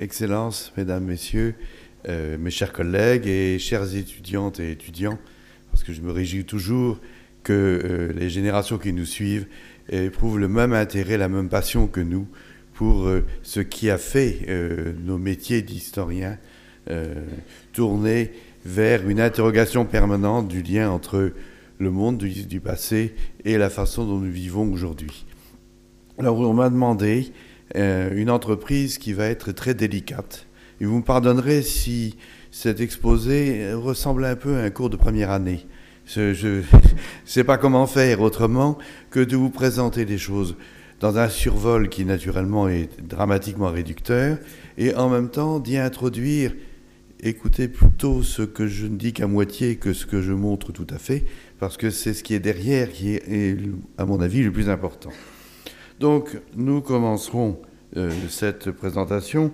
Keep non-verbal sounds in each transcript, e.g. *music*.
Excellences, Mesdames, Messieurs, euh, mes chers collègues et chères étudiantes et étudiants, parce que je me réjouis toujours que euh, les générations qui nous suivent éprouvent le même intérêt, la même passion que nous pour euh, ce qui a fait nos métiers d'historiens tourner vers une interrogation permanente du lien entre le monde du, passé et la façon dont nous vivons aujourd'hui. Alors on m'a demandé une entreprise qui va être très délicate et vous me pardonnerez si cet exposé ressemble un peu à un cours de première année. Je *laughs* ne sais pas comment faire autrement que de vous présenter des choses dans un survol qui naturellement est dramatiquement réducteur, et en même temps d'y introduire, écoutez plutôt ce que je ne dis qu'à moitié que ce que je montre tout à fait, parce que c'est ce qui est derrière qui est, à mon avis, le plus important. Donc nous commencerons euh, cette présentation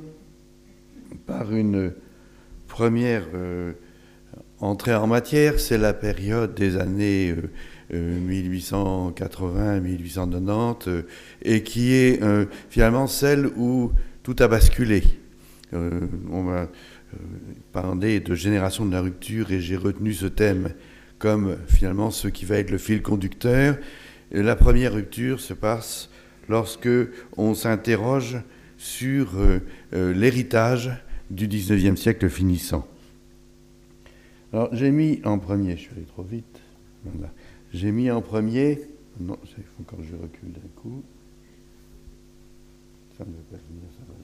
par une première euh, entrée en matière, c'est la période des années 1880-1890 euh, et qui est finalement celle où tout a basculé. on m'a parlé de génération de la rupture et j'ai retenu ce thème comme finalement ce qui va être le fil conducteur. la première rupture se passe lorsque on s'interroge sur l'héritage du 19e siècle finissant. Alors j'ai mis en premier, je suis allé trop vite, j'ai mis en premier, non, il faut que je recule d'un coup. Ça me pas ça va.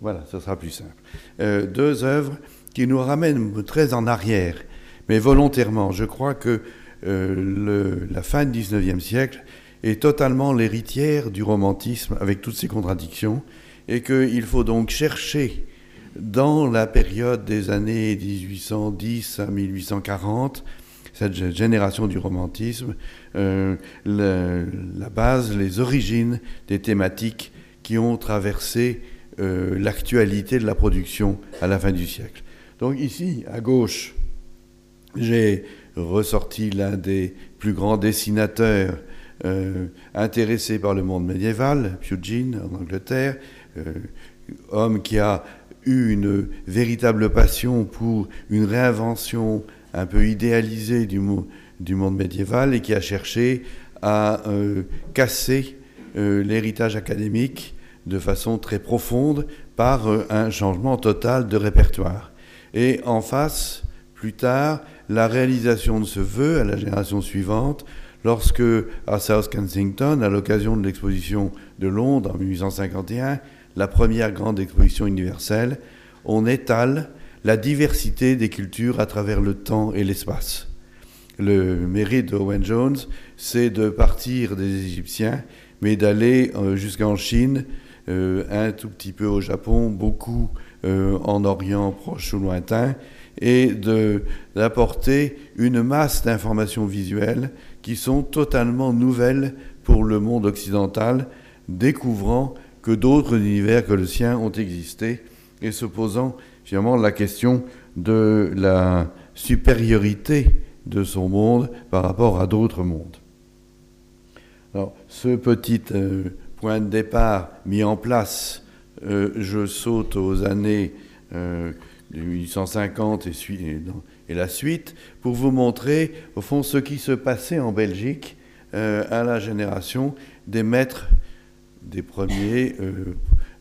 Voilà, ce sera plus simple. Euh, deux œuvres qui nous ramènent très en arrière, mais volontairement. Je crois que euh, la fin du 19e siècle est totalement l'héritière du romantisme avec toutes ses contradictions et qu'il faut donc chercher dans la période des années 1810 à 1840, cette génération du romantisme, euh, la, base, les origines des thématiques qui ont traversé euh, l'actualité de la production à la fin du siècle. Donc ici, à gauche, j'ai ressorti l'un des plus grands dessinateurs euh, intéressés par le monde médiéval, Pugin en Angleterre, euh, homme qui a eu une véritable passion pour une réinvention un peu idéalisée du, monde médiéval et qui a cherché à euh, casser l'héritage académique de façon très profonde par un changement total de répertoire. Et en face, plus tard, la réalisation de ce vœu à la génération suivante, lorsque à South Kensington, à l'occasion de l'exposition de Londres en 1851, la première grande exposition universelle, on étale la diversité des cultures à travers le temps et l'espace. Le mérite d'Owen Jones, c'est de partir des Égyptiens, mais d'aller euh, jusqu'en Chine, euh, un tout petit peu au Japon, beaucoup euh, en Orient proche ou lointain, et d'apporter une masse d'informations visuelles qui sont totalement nouvelles pour le monde occidental, découvrant que d'autres univers que le sien ont existé et se posant finalement la question de la supériorité de son monde par rapport à d'autres mondes. Alors, ce petit euh, point de départ mis en place, euh, je saute aux années 1850 euh, et, et, la suite pour vous montrer, au fond, ce qui se passait en Belgique à la génération des maîtres des premiers euh,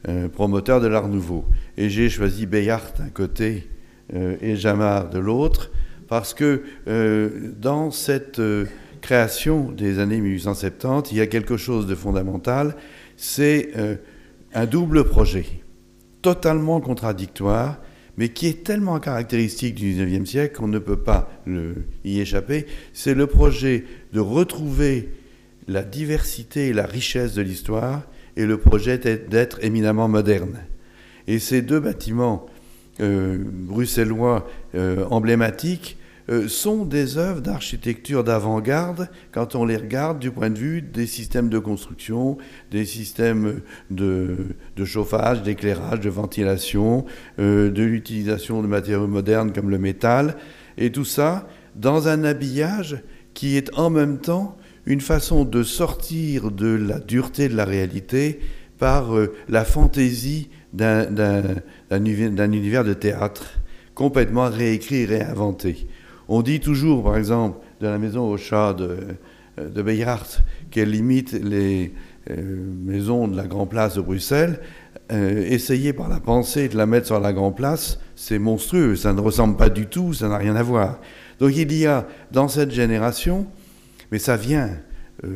euh, promoteurs de l'art nouveau. Et j'ai choisi Bayard d'un côté euh, et Jamard de l'autre, parce que dans cette création des années 1870, il y a quelque chose de fondamental, c'est un double projet, totalement contradictoire, mais qui est tellement caractéristique du 19e siècle qu'on ne peut pas y échapper. C'est le projet de retrouver la diversité et la richesse de l'histoire et le projet d'être éminemment moderne. Et ces deux bâtiments euh, bruxellois euh, emblématiques sont des œuvres d'architecture d'avant-garde quand on les regarde du point de vue des systèmes de construction, des systèmes de, chauffage, d'éclairage, de ventilation, de l'utilisation de matériaux modernes comme le métal, et tout ça dans un habillage qui est en même temps une façon de sortir de la dureté de la réalité par la fantaisie d'un univers de théâtre complètement réécrit, réinventé. On dit toujours, par exemple, de la maison au chat de, de Bayard, qu'elle imite les maisons de la Grand Place de Bruxelles. essayer par la pensée de la mettre sur la Grand Place, c'est monstrueux, ça ne ressemble pas du tout, ça n'a rien à voir. Donc il y a dans cette génération, mais ça vient euh,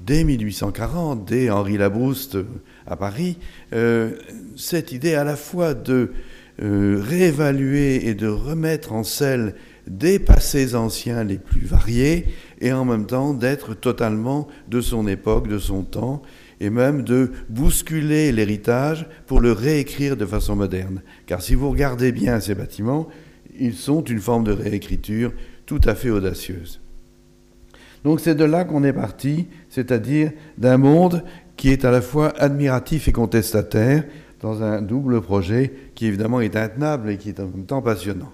dès 1840, dès Henri Labrouste euh, à Paris, euh, cette idée à la fois de réévaluer et de remettre en selle des passés anciens les plus variés et en même temps d'être totalement de son époque, de son temps, et même de bousculer l'héritage pour le réécrire de façon moderne. Car si vous regardez bien ces bâtiments, ils sont une forme de réécriture tout à fait audacieuse. Donc c'est de là qu'on est parti, c'est-à-dire d'un monde qui est à la fois admiratif et contestataire, dans un double projet qui évidemment est intenable et qui est en même temps passionnant.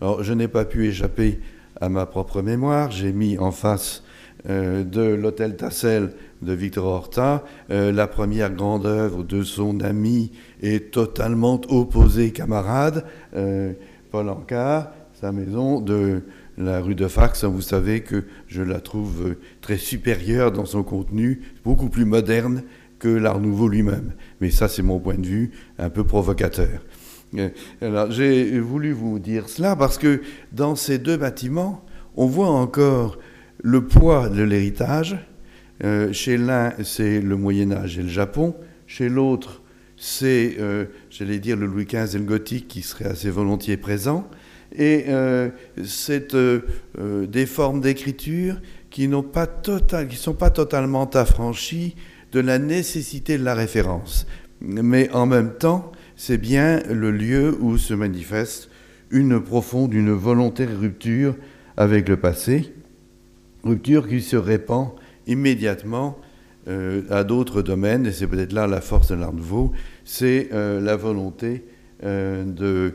Alors je n'ai pas pu échapper à ma propre mémoire, j'ai mis en face euh, de l'hôtel Tassel de Victor Horta, euh, la première grande œuvre de son ami et totalement opposé camarade, euh, Paul Ancard, sa maison de la rue de Fax. Vous savez que je la trouve très supérieure dans son contenu, beaucoup plus moderne que l'Art Nouveau lui-même. Mais ça, c'est mon point de vue un peu provocateur. Alors, j'ai voulu vous dire cela parce que dans ces deux bâtiments, on voit encore le poids de l'héritage, euh, chez l'un, c'est le Moyen Âge et le Japon. Chez l'autre, c'est, euh, j'allais dire, le Louis XV et le gothique qui seraient assez volontiers présents. Et euh, c'est des formes d'écriture qui ne sont pas totalement affranchies de la nécessité de la référence. Mais en même temps, c'est bien le lieu où se manifeste une profonde, une volontaire rupture avec le passé rupture qui se répand immédiatement euh, à d'autres domaines, et c'est peut-être là la force de l'art nouveau, c'est euh, la volonté euh,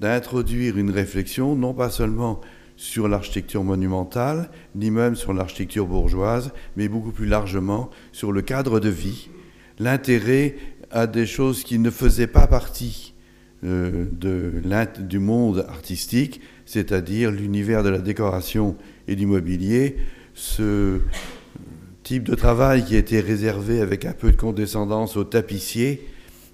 d'introduire une réflexion, non pas seulement sur l'architecture monumentale, ni même sur l'architecture bourgeoise, mais beaucoup plus largement sur le cadre de vie, l'intérêt à des choses qui ne faisaient pas partie de, du monde artistique, c'est-à-dire l'univers de la décoration et du mobilier, ce type de travail qui était réservé avec un peu de condescendance aux tapissiers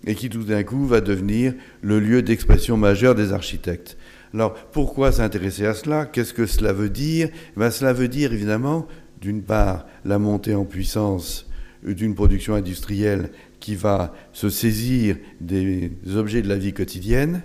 et qui tout d'un coup va devenir le lieu d'expression majeur des architectes. Alors pourquoi s'intéresser à cela? Qu'est-ce que cela veut dire? Ben, Cela veut dire évidemment, d'une part, la montée en puissance d'une production industrielle qui va se saisir des objets de la vie quotidienne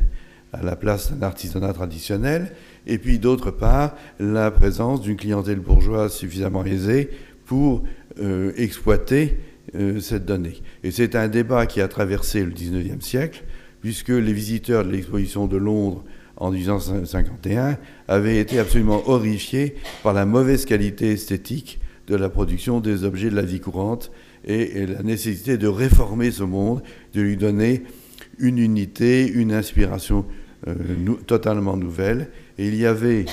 à la place d'un artisanat traditionnel, et puis d'autre part la présence d'une clientèle bourgeoise suffisamment aisée pour euh, exploiter euh, cette donnée. Et c'est un débat qui a traversé le 19e siècle, puisque les visiteurs de l'exposition de Londres en 1851 avaient été absolument horrifiés par la mauvaise qualité esthétique de la production des objets de la vie courante et la nécessité de réformer ce monde, de lui donner une unité, une inspiration euh, totalement nouvelle. Et il y avait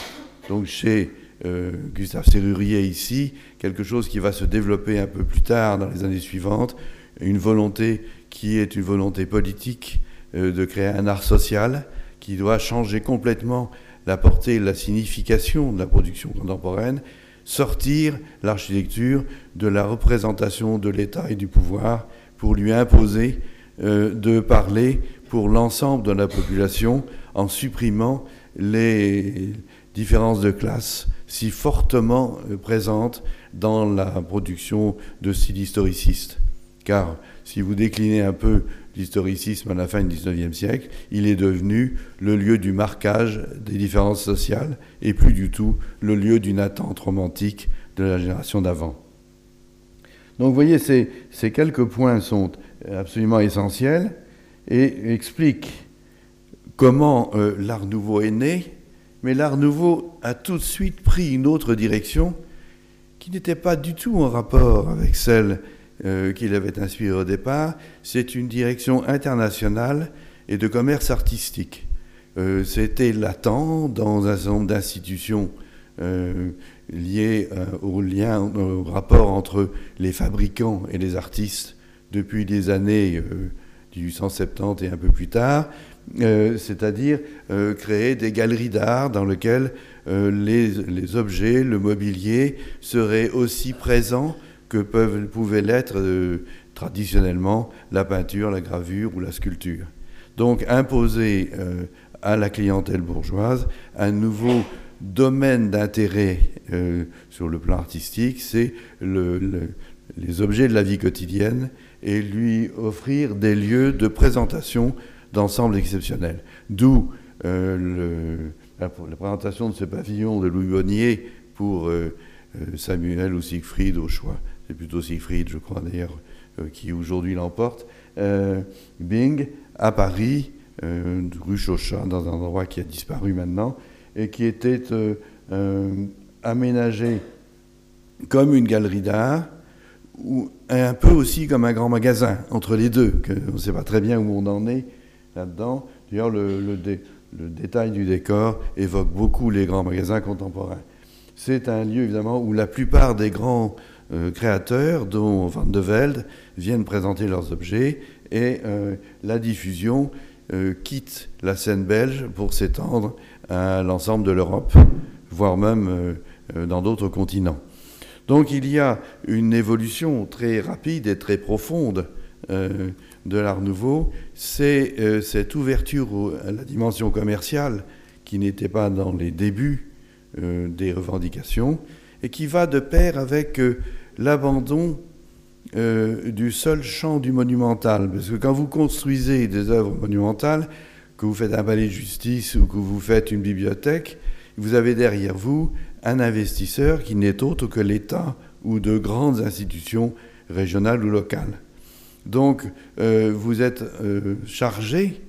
donc chez euh, Gustave Serrurier ici quelque chose qui va se développer un peu plus tard dans les années suivantes, une volonté qui est une volonté politique euh, de créer un art social qui doit changer complètement la portée la signification de la production contemporaine, sortir l'architecture de la représentation de l'État et du pouvoir pour lui imposer de parler pour l'ensemble de la population en supprimant les différences de classe si fortement euh, présentes dans la production de styles historicistes. Car si vous déclinez un peu l'historicisme à la fin du XIXe siècle, il est devenu le lieu du marquage des différences sociales et plus du tout le lieu d'une attente romantique de la génération d'avant. Donc vous voyez, ces, ces, quelques points sont absolument essentiels et expliquent comment euh, l'art nouveau est né, mais l'art nouveau a tout de suite pris une autre direction qui n'était pas du tout en rapport avec celle euh, qu'il avait inspirée au départ. C'est une direction internationale et de commerce artistique. Euh, c'était latent dans un certain nombre d'institutions liées au lien, au rapport entre les fabricants et les artistes depuis les années 1870 et un peu plus tard, c'est-à-dire créer des galeries d'art dans lesquelles les, les, objets, le mobilier seraient aussi présents que peuvent, pouvaient l'être traditionnellement la peinture, la gravure ou la sculpture. Donc imposer à la clientèle bourgeoise un nouveau domaine d'intérêt euh, sur le plan artistique, c'est les objets de la vie quotidienne et lui offrir des lieux de présentation d'ensemble exceptionnels. D'où euh, la, présentation de ce pavillon de Louis Bonnier pour euh, Samuel ou Siegfried au choix. C'est plutôt Siegfried, je crois d'ailleurs, qui aujourd'hui l'emporte. Bing, à Paris, rue Chauchat, dans un endroit qui a disparu maintenant, et qui était euh, euh, aménagé comme une galerie d'art, ou un peu aussi comme un grand magasin, entre les deux, que on ne sait pas très bien où on en est là-dedans. D'ailleurs, le, détail du décor évoque beaucoup les grands magasins contemporains. C'est un lieu, évidemment, où la plupart des grands euh, créateurs, dont Van de Velde, viennent présenter leurs objets, et la diffusion quitte la scène belge pour s'étendre à l'ensemble de l'Europe, voire même euh, euh, dans d'autres continents. Donc il y a une évolution très rapide et très profonde euh, de l'art nouveau. C'est cette ouverture à la dimension commerciale qui n'était pas dans les débuts des revendications et qui va de pair avec l'abandon du seul champ du monumental. Parce que quand vous construisez des œuvres monumentales, que vous faites un palais de justice ou que vous faites une bibliothèque, vous avez derrière vous un investisseur qui n'est autre que l'État ou de grandes institutions régionales ou locales. Donc, euh, vous êtes euh, chargé,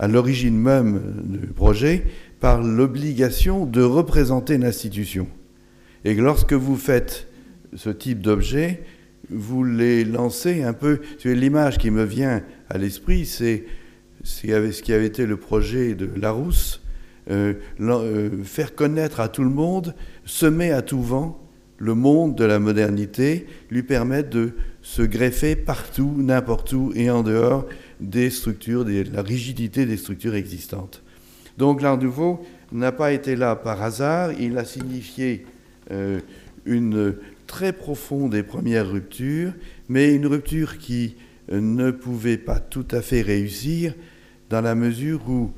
à l'origine même du projet, par l'obligation de représenter l'institution. Et lorsque vous faites ce type d'objet, vous les lancez un peu. L'image qui me vient à l'esprit, c'est ce qui avait été le projet de Larousse, euh, euh, faire connaître à tout le monde, semer à tout vent le monde de la modernité, lui permettre de se greffer partout, n'importe où et en dehors des structures, de la rigidité des structures existantes. Donc l'Art nouveau n'a pas été là par hasard, il a signifié euh, une très profonde et première rupture, mais une rupture qui ne pouvait pas tout à fait réussir dans la mesure où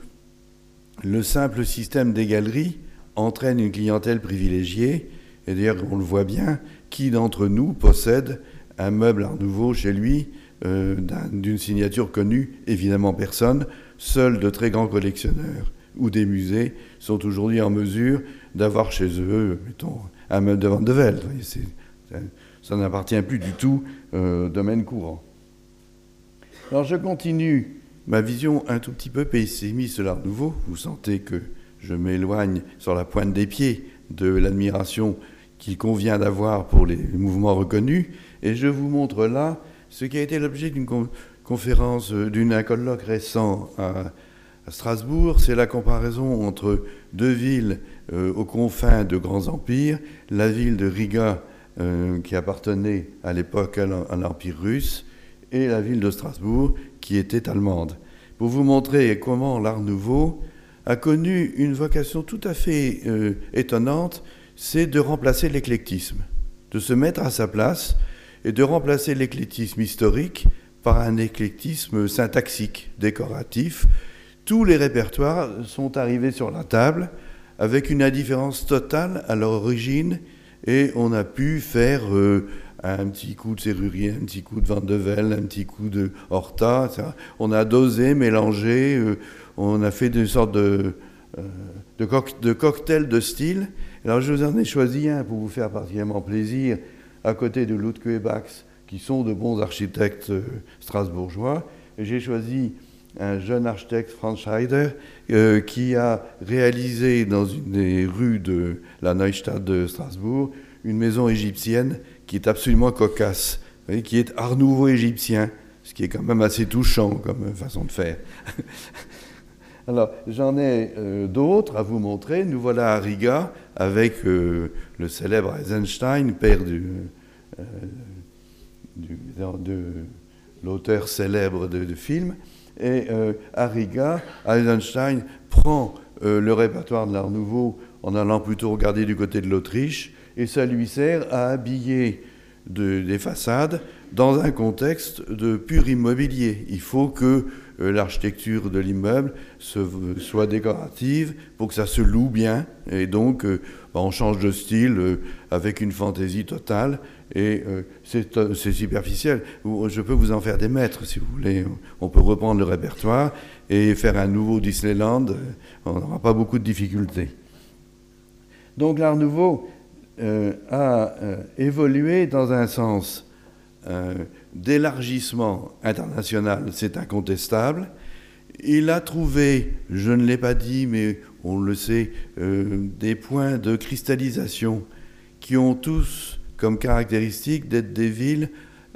le simple système des galeries entraîne une clientèle privilégiée. Et d'ailleurs, on le voit bien, qui d'entre nous possède un meuble Art Nouveau chez lui euh, d'une signature connue Évidemment personne. Seuls de très grands collectionneurs ou des musées sont aujourd'hui en mesure d'avoir chez eux, mettons, un meuble de Van de Velde. Ça, n'appartient plus du tout euh, au domaine courant. Alors je continue ma vision un tout petit peu pessimiste l'art nouveau. Vous sentez que je m'éloigne sur la pointe des pieds de l'admiration qu'il convient d'avoir pour les mouvements reconnus. Et je vous montre là ce qui a été l'objet d'une conférence, euh, d'un colloque récent à, Strasbourg. C'est la comparaison entre deux villes euh, aux confins de grands empires, la ville de Riga, euh, qui appartenait à l'époque à l'Empire russe, et la ville de Strasbourg, qui était allemande, pour vous montrer comment l'Art nouveau a connu une vocation tout à fait euh, étonnante, c'est de remplacer l'éclectisme, de se mettre à sa place et de remplacer l'éclectisme historique par un éclectisme syntaxique, décoratif. Tous les répertoires sont arrivés sur la table avec une indifférence totale à leur origine et on a pu faire euh, un petit coup de serrurier, un petit coup de Van de Velde, un petit coup de Horta. On a dosé, mélangé, euh, on a fait des sortes de, euh, de, cocktails de style. Alors je vous en ai choisi un pour vous faire particulièrement plaisir, à côté de Ludwig et Bax, qui sont de bons architectes strasbourgeois. J'ai choisi un jeune architecte, Franz Scheider, qui a réalisé dans une des rues de la Neustadt de Strasbourg une maison égyptienne qui est absolument cocasse, qui est art nouveau égyptien, ce qui est quand même assez touchant comme façon de faire. *laughs* Alors, j'en ai euh, d'autres à vous montrer. Nous voilà à Riga avec euh, le célèbre Eisenstein, père euh, de l'auteur célèbre de, films. Et à Riga, Eisenstein prend le répertoire de l'Art Nouveau en allant plutôt regarder du côté de l'Autriche, et ça lui sert à habiller des façades dans un contexte de pur immobilier. Il faut que euh, l'architecture de l'immeuble soit décorative pour que ça se loue bien. Et donc, euh, bah, on change de style euh, avec une fantaisie totale. Et c'est superficiel. Je peux vous en faire des maîtres, si vous voulez. On peut reprendre le répertoire et faire un nouveau Disneyland. On n'aura pas beaucoup de difficultés. Donc, l'Art Nouveau a évolué dans un sens d'élargissement international, c'est incontestable. Il a trouvé, je ne l'ai pas dit, mais on le sait, euh, des points de cristallisation qui ont tous comme caractéristique d'être des villes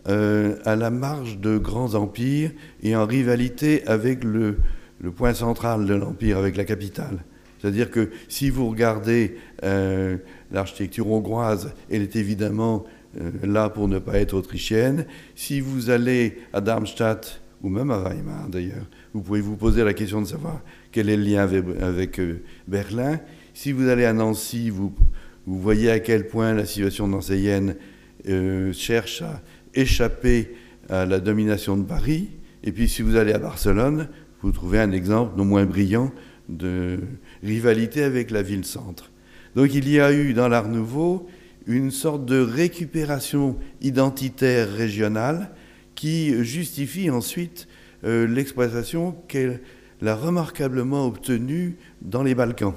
euh, à la marge de grands empires et en rivalité avec le, point central de l'empire, avec la capitale. C'est-à-dire que si vous regardez euh, l'architecture hongroise, elle est évidemment euh, là pour ne pas être autrichienne. Si vous allez à Darmstadt, ou même à Weimar d'ailleurs, vous pouvez vous poser la question de savoir quel est le lien avec, Berlin. Si vous allez à Nancy, vous, vous voyez à quel point la situation nancéienne euh, cherche à échapper à la domination de Paris. Et puis si vous allez à Barcelone, vous trouvez un exemple non moins brillant de rivalité avec la ville-centre. Donc il y a eu dans l'Art nouveau une sorte de récupération identitaire régionale qui justifie ensuite euh, l'exploitation qu'elle a remarquablement obtenue dans les Balkans,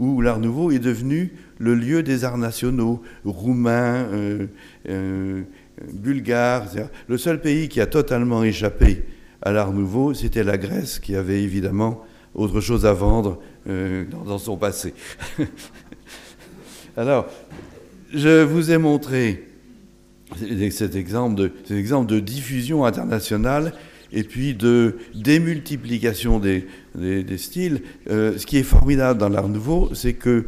où l'Art nouveau est devenu le lieu des arts nationaux, roumains, euh, euh, bulgares. Le seul pays qui a totalement échappé à l'Art nouveau, c'était la Grèce, qui avait évidemment autre chose à vendre dans, dans son passé. *laughs* Alors, je vous ai montré cet exemple de diffusion internationale et puis de démultiplication des, des, styles. Euh, ce qui est formidable dans l'art nouveau, c'est que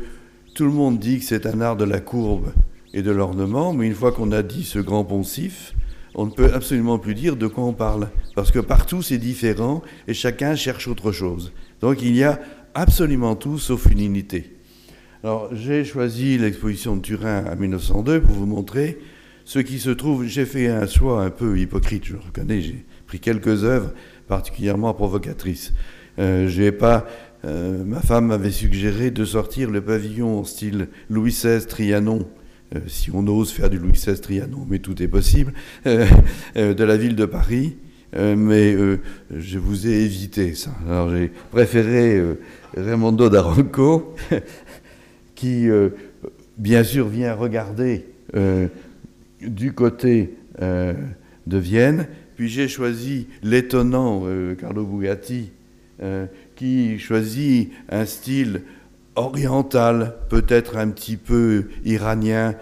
tout le monde dit que c'est un art de la courbe et de l'ornement, mais une fois qu'on a dit ce grand poncif, on ne peut absolument plus dire de quoi on parle, parce que partout c'est différent et chacun cherche autre chose. Donc il y a absolument tout sauf une unité. Alors, j'ai choisi l'exposition de Turin à 1902 pour vous montrer ce qui se trouve. J'ai fait un choix un peu hypocrite, je reconnais. J'ai pris quelques œuvres particulièrement provocatrices. Euh, j'ai pas. Euh, ma femme m'avait suggéré de sortir le pavillon en style Louis XVI Trianon, euh, si on ose faire du Louis XVI Trianon, mais tout est possible, de la ville de Paris. mais je vous ai évité ça. Alors j'ai préféré Raimondo d'Aranco, *laughs* qui, euh, bien sûr, vient regarder euh, du côté euh, de Vienne. Puis j'ai choisi l'étonnant Carlo Bugatti, qui choisit un style oriental, peut-être un petit peu iranien,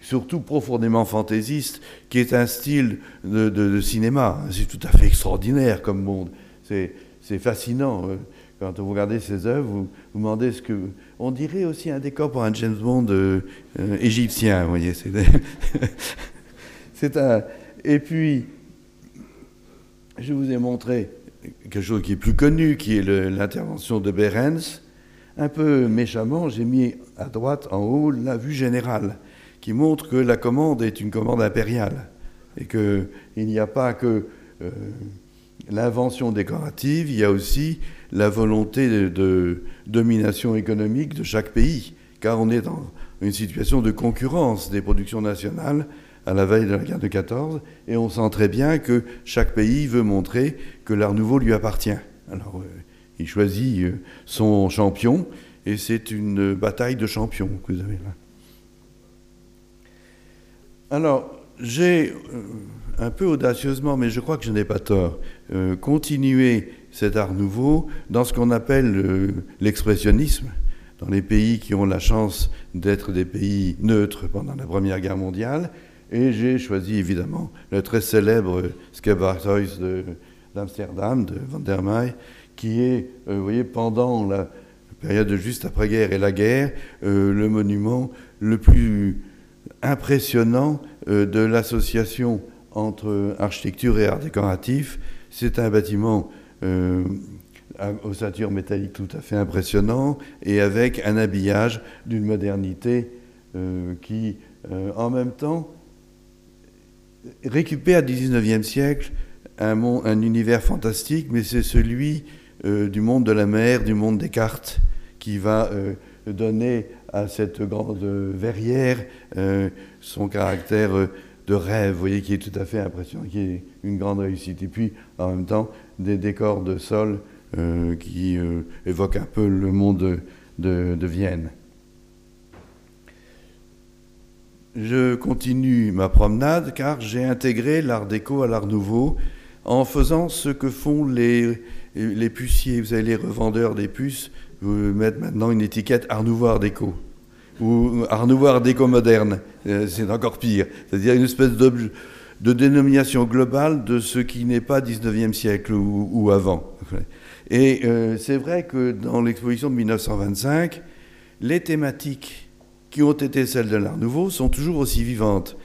surtout profondément fantaisiste, qui est un style de, cinéma. C'est tout à fait extraordinaire comme monde. C'est fascinant. Quand vous regardez ses œuvres, vous vous demandez ce que on dirait aussi un décor pour un James Bond euh, euh, égyptien, vous voyez. C'est *laughs* un. Et puis, je vous ai montré quelque chose qui est plus connu, qui est l'intervention de Behrens. Un peu méchamment, j'ai mis à droite, en haut, la vue générale, qui montre que la commande est une commande impériale et qu'il n'y a pas que euh, l'invention décorative, il y a aussi la volonté de, domination économique de chaque pays, car on est dans une situation de concurrence des productions nationales à la veille de la guerre de 14, et on sent très bien que chaque pays veut montrer que l'art nouveau lui appartient. Alors, euh, il choisit euh, son champion, et c'est une bataille de champions que vous avez là. Alors, j'ai euh, un peu audacieusement, mais je crois que je n'ai pas tort, continué cet art nouveau dans ce qu'on appelle l'expressionnisme, dans les pays qui ont la chance d'être des pays neutres pendant la Première Guerre mondiale. Et j'ai choisi évidemment le très célèbre Skepperhuis d'Amsterdam, de, Van der Meij, qui est, euh, vous voyez, pendant la période juste après-guerre et la guerre, euh, le monument le plus impressionnant de l'association entre architecture et art décoratif. C'est un bâtiment euh, ossature métallique tout à fait impressionnant et avec un habillage d'une modernité euh, qui, euh, en même temps, récupère du 19e siècle un, un univers fantastique, mais c'est celui euh, du monde de la mer, du monde des cartes, qui va donner à cette grande verrière son caractère de rêve, vous voyez, qui est tout à fait impressionnant, qui est une grande réussite. Et puis, en même temps, des décors de sol euh, qui euh, évoque un peu le monde de, Vienne. Je continue ma promenade car j'ai intégré l'art déco à l'art nouveau en faisant ce que font les, les puciers. Vous savez, les revendeurs des puces vous mettent maintenant une étiquette art nouveau, art déco. Ou art nouveau, art déco moderne. Euh, c'est encore pire. C'est-à-dire une espèce de dénomination globale de ce qui n'est pas 19e siècle ou, ou avant. Et euh, c'est vrai que dans l'exposition de 1925, les thématiques qui ont été celles de l'Art Nouveau sont toujours aussi vivantes.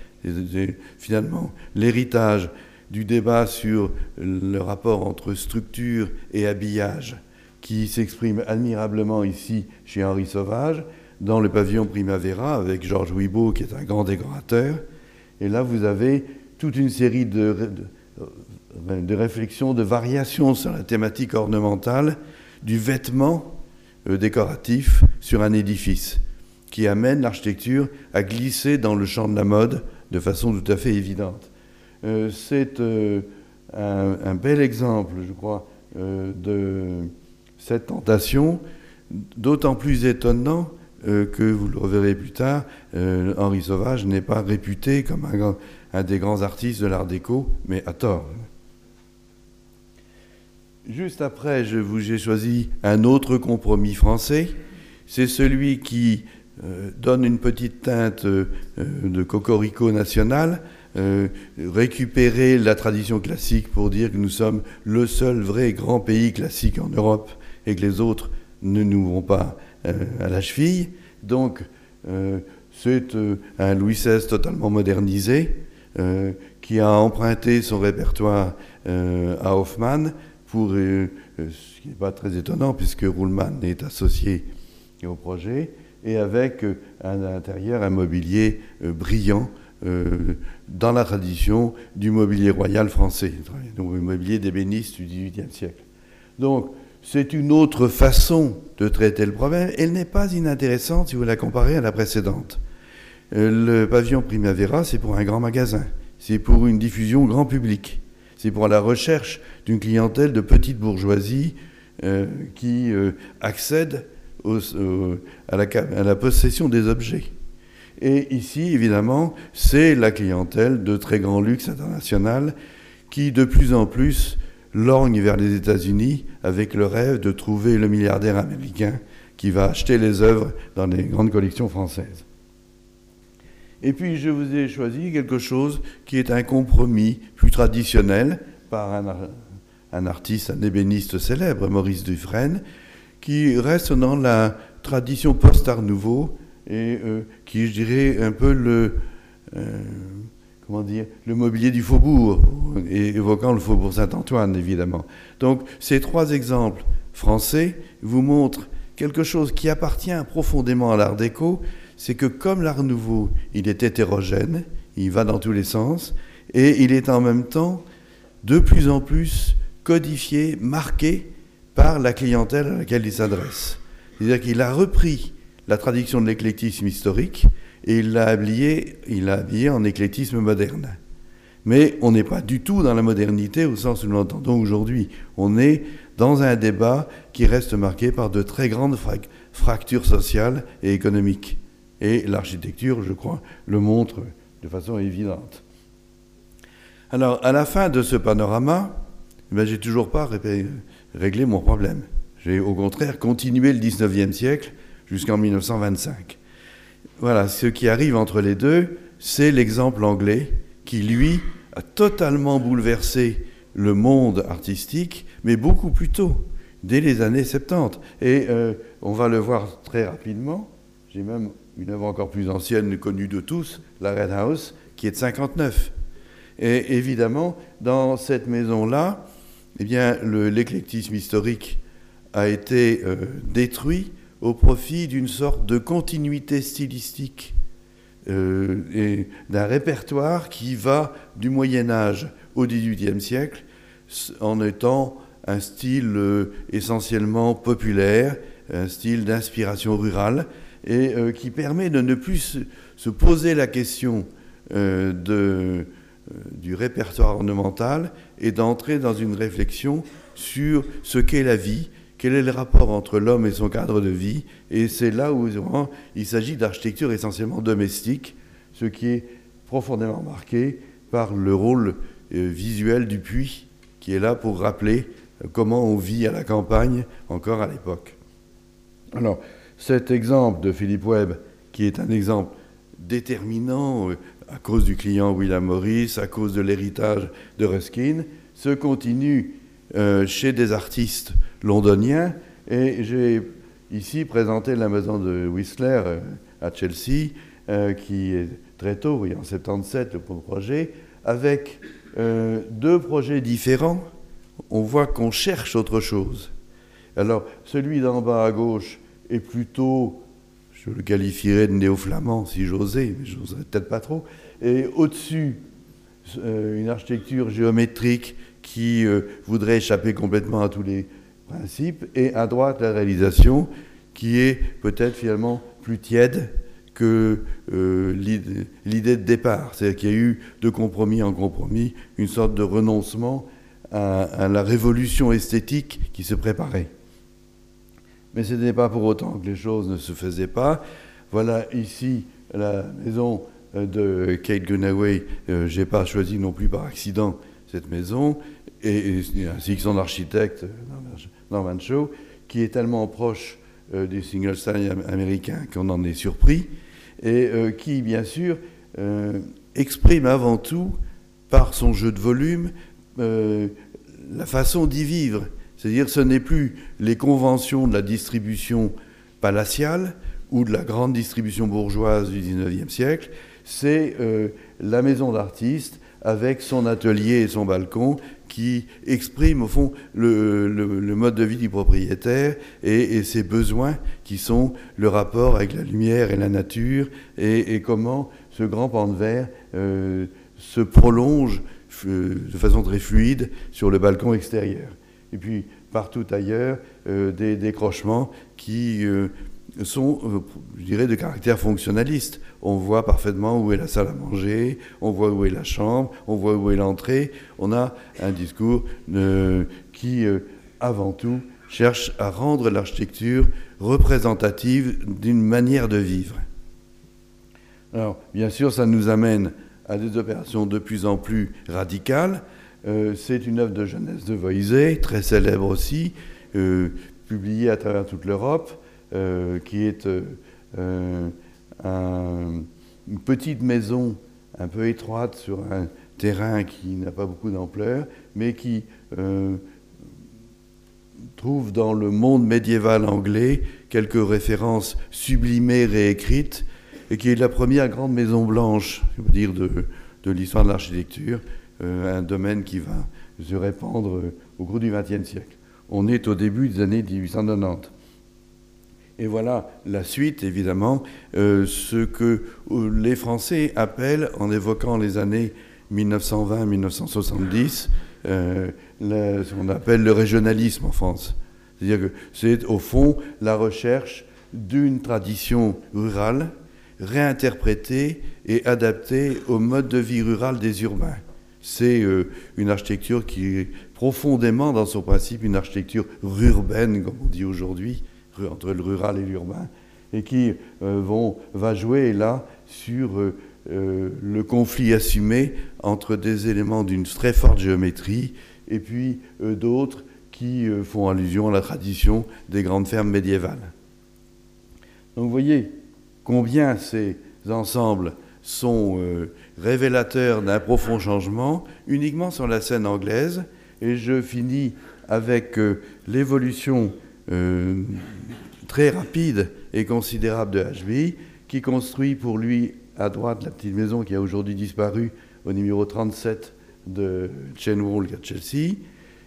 finalement, l'héritage du débat sur le rapport entre structure et habillage, qui s'exprime admirablement ici chez Henri Sauvage, dans le pavillon Primavera, avec Georges Wibeau, qui est un grand décorateur. Et là, vous avez toute une série de euh, de réflexion, de variation sur la thématique ornementale du vêtement euh, décoratif sur un édifice, qui amène l'architecture à glisser dans le champ de la mode de façon tout à fait évidente. Euh, c'est un, bel exemple, je crois, de cette tentation, d'autant plus étonnant que, vous le reverrez plus tard, Henri Sauvage n'est pas réputé comme un, un des grands artistes de l'art déco, mais à tort. Juste après, je vous j'ai choisi un autre compromis français. C'est celui qui euh, donne une petite teinte euh, de cocorico national, euh, récupérer la tradition classique pour dire que nous sommes le seul vrai grand pays classique en Europe et que les autres ne nous vont pas à la cheville. Donc, c'est un Louis XVI totalement modernisé qui a emprunté son répertoire à Hoffmann pour, euh, euh, ce qui n'est pas très étonnant puisque Ruhlmann est associé au projet, et avec euh, à l'intérieur un mobilier brillant dans la tradition du mobilier royal français, donc le mobilier d'ébénistes du XVIIIe siècle. Donc, c'est une autre façon de traiter le problème. Elle n'est pas inintéressante si vous la comparez à la précédente. Le pavillon Primavera, c'est pour un grand magasin, c'est pour une diffusion grand public. C'est pour la recherche d'une clientèle de petite bourgeoisie euh, qui à, la, possession des objets. Et ici, évidemment, c'est la clientèle de très grand luxe international qui, de plus en plus, lorgne vers les États-Unis avec le rêve de trouver le milliardaire américain qui va acheter les œuvres dans les grandes collections françaises. Et puis je vous ai choisi quelque chose qui est un compromis plus traditionnel par un, artiste, un ébéniste célèbre, Maurice Dufresne, qui reste dans la tradition post-art nouveau et euh, qui, je dirais, un peu le, euh, comment dire, le mobilier du faubourg, évoquant le faubourg Saint-Antoine, évidemment. Donc ces trois exemples français vous montrent quelque chose qui appartient profondément à l'art déco, c'est que comme l'art nouveau, il est hétérogène, il va dans tous les sens, et il est en même temps de plus en plus codifié, marqué par la clientèle à laquelle il s'adresse. C'est-à-dire qu'il a repris la tradition de l'éclectisme historique et il l'a habillé, habillé en éclectisme moderne. Mais on n'est pas du tout dans la modernité au sens où nous l'entendons aujourd'hui. On est dans un débat qui reste marqué par de très grandes fractures sociales et économiques. Et l'architecture, je crois, le montre de façon évidente. Alors, à la fin de ce panorama, eh j'ai toujours pas réglé mon problème. J'ai au contraire continué le 19e siècle jusqu'en 1925. Voilà, ce qui arrive entre les deux, c'est l'exemple anglais qui, lui, a totalement bouleversé le monde artistique, mais beaucoup plus tôt, dès les années 70. Et euh, on va le voir très rapidement. J'ai même une œuvre encore plus ancienne, connue de tous, la Red House, qui est de 59. Et évidemment, dans cette maison-là, eh bien, l'éclectisme historique a été euh, détruit au profit d'une sorte de continuité stylistique euh, et d'un répertoire qui va du Moyen Âge au XVIIIe siècle en étant un style euh, essentiellement populaire, un style d'inspiration rurale, et qui permet de ne plus se poser la question de du répertoire ornemental et d'entrer dans une réflexion sur ce qu'est la vie, quel est le rapport entre l'homme et son cadre de vie. Et c'est là où il s'agit d'architecture essentiellement domestique, ce qui est profondément marqué par le rôle euh, visuel du puits, qui est là pour rappeler euh, comment on vit à la campagne encore à l'époque. Alors, cet exemple de Philippe Webb, qui est un exemple déterminant à cause du client William Morris, à cause de l'héritage de Ruskin, se continue euh, chez des artistes londoniens. Et j'ai ici présenté la maison de Whistler euh, à Chelsea, euh, qui est très tôt, oui, en 77, le projet, avec deux projets différents. On voit qu'on cherche autre chose. Alors, celui d'en bas à gauche est plutôt je le qualifierais de néo-flamand si j'osais, mais je n'oserais peut-être pas trop. Et au-dessus, euh, une architecture géométrique qui euh, voudrait échapper complètement à tous les principes. Et à droite, la réalisation qui est peut-être finalement plus tiède que euh, l'idée de départ. C'est-à-dire qu'il y a eu de compromis en compromis une sorte de renoncement à la révolution esthétique qui se préparait. Mais ce n'était pas pour autant que les choses ne se faisaient pas. Voilà ici la maison de Kate Greenaway. Euh, Je n'ai pas choisi non plus par accident cette maison, et, ainsi que son architecte Norman Shaw, qui est tellement proche euh, du single style américain qu'on en est surpris, et qui, bien sûr, exprime avant tout, par son jeu de volume, la façon d'y vivre c'est-à-dire ce n'est plus les conventions de la distribution palatiale ou de la grande distribution bourgeoise du XIXe siècle, c'est euh, la maison d'artiste avec son atelier et son balcon qui exprime au fond le, mode de vie du propriétaire et, ses besoins qui sont le rapport avec la lumière et la nature et, comment ce grand pan de verre euh, se prolonge euh, de façon très fluide sur le balcon extérieur. Et puis partout ailleurs des décrochements qui sont, euh, je dirais, de caractère fonctionnaliste. On voit parfaitement où est la salle à manger, on voit où est la chambre, on voit où est l'entrée. On a un discours qui, avant tout, cherche à rendre l'architecture représentative d'une manière de vivre. Alors, bien sûr, ça nous amène à des opérations de plus en plus radicales. Euh, c'est une œuvre de jeunesse de Voisé, très célèbre aussi, euh, publiée à travers toute l'Europe, euh, qui est une petite maison un peu étroite sur un terrain qui n'a pas beaucoup d'ampleur, mais qui trouve dans le monde médiéval anglais quelques références sublimées, réécrites, et qui est la première grande maison blanche, je veux dire, de, l'histoire de l'architecture, euh, un domaine qui va se répandre euh, au cours du XXe siècle. On est au début des années 1890. Et voilà la suite, évidemment, euh, ce que les Français appellent, en évoquant les années 1920-1970, ce qu'on appelle le régionalisme en France. C'est-à-dire que c'est au fond la recherche d'une tradition rurale réinterprétée et adaptée au mode de vie rural des urbains. C'est euh, une architecture qui est profondément, dans son principe, une architecture urbaine, comme on dit aujourd'hui, entre le rural et l'urbain, et qui euh, vont, va jouer là sur euh, le conflit assumé entre des éléments d'une très forte géométrie et puis d'autres qui font allusion à la tradition des grandes fermes médiévales. Donc vous voyez combien ces ensembles sont révélateur d'un profond changement uniquement sur la scène anglaise. Et je finis avec euh, l'évolution euh, très rapide et considérable de HB, qui construit pour lui à droite la petite maison qui a aujourd'hui disparu au numéro 37 de Chenwall à Chelsea,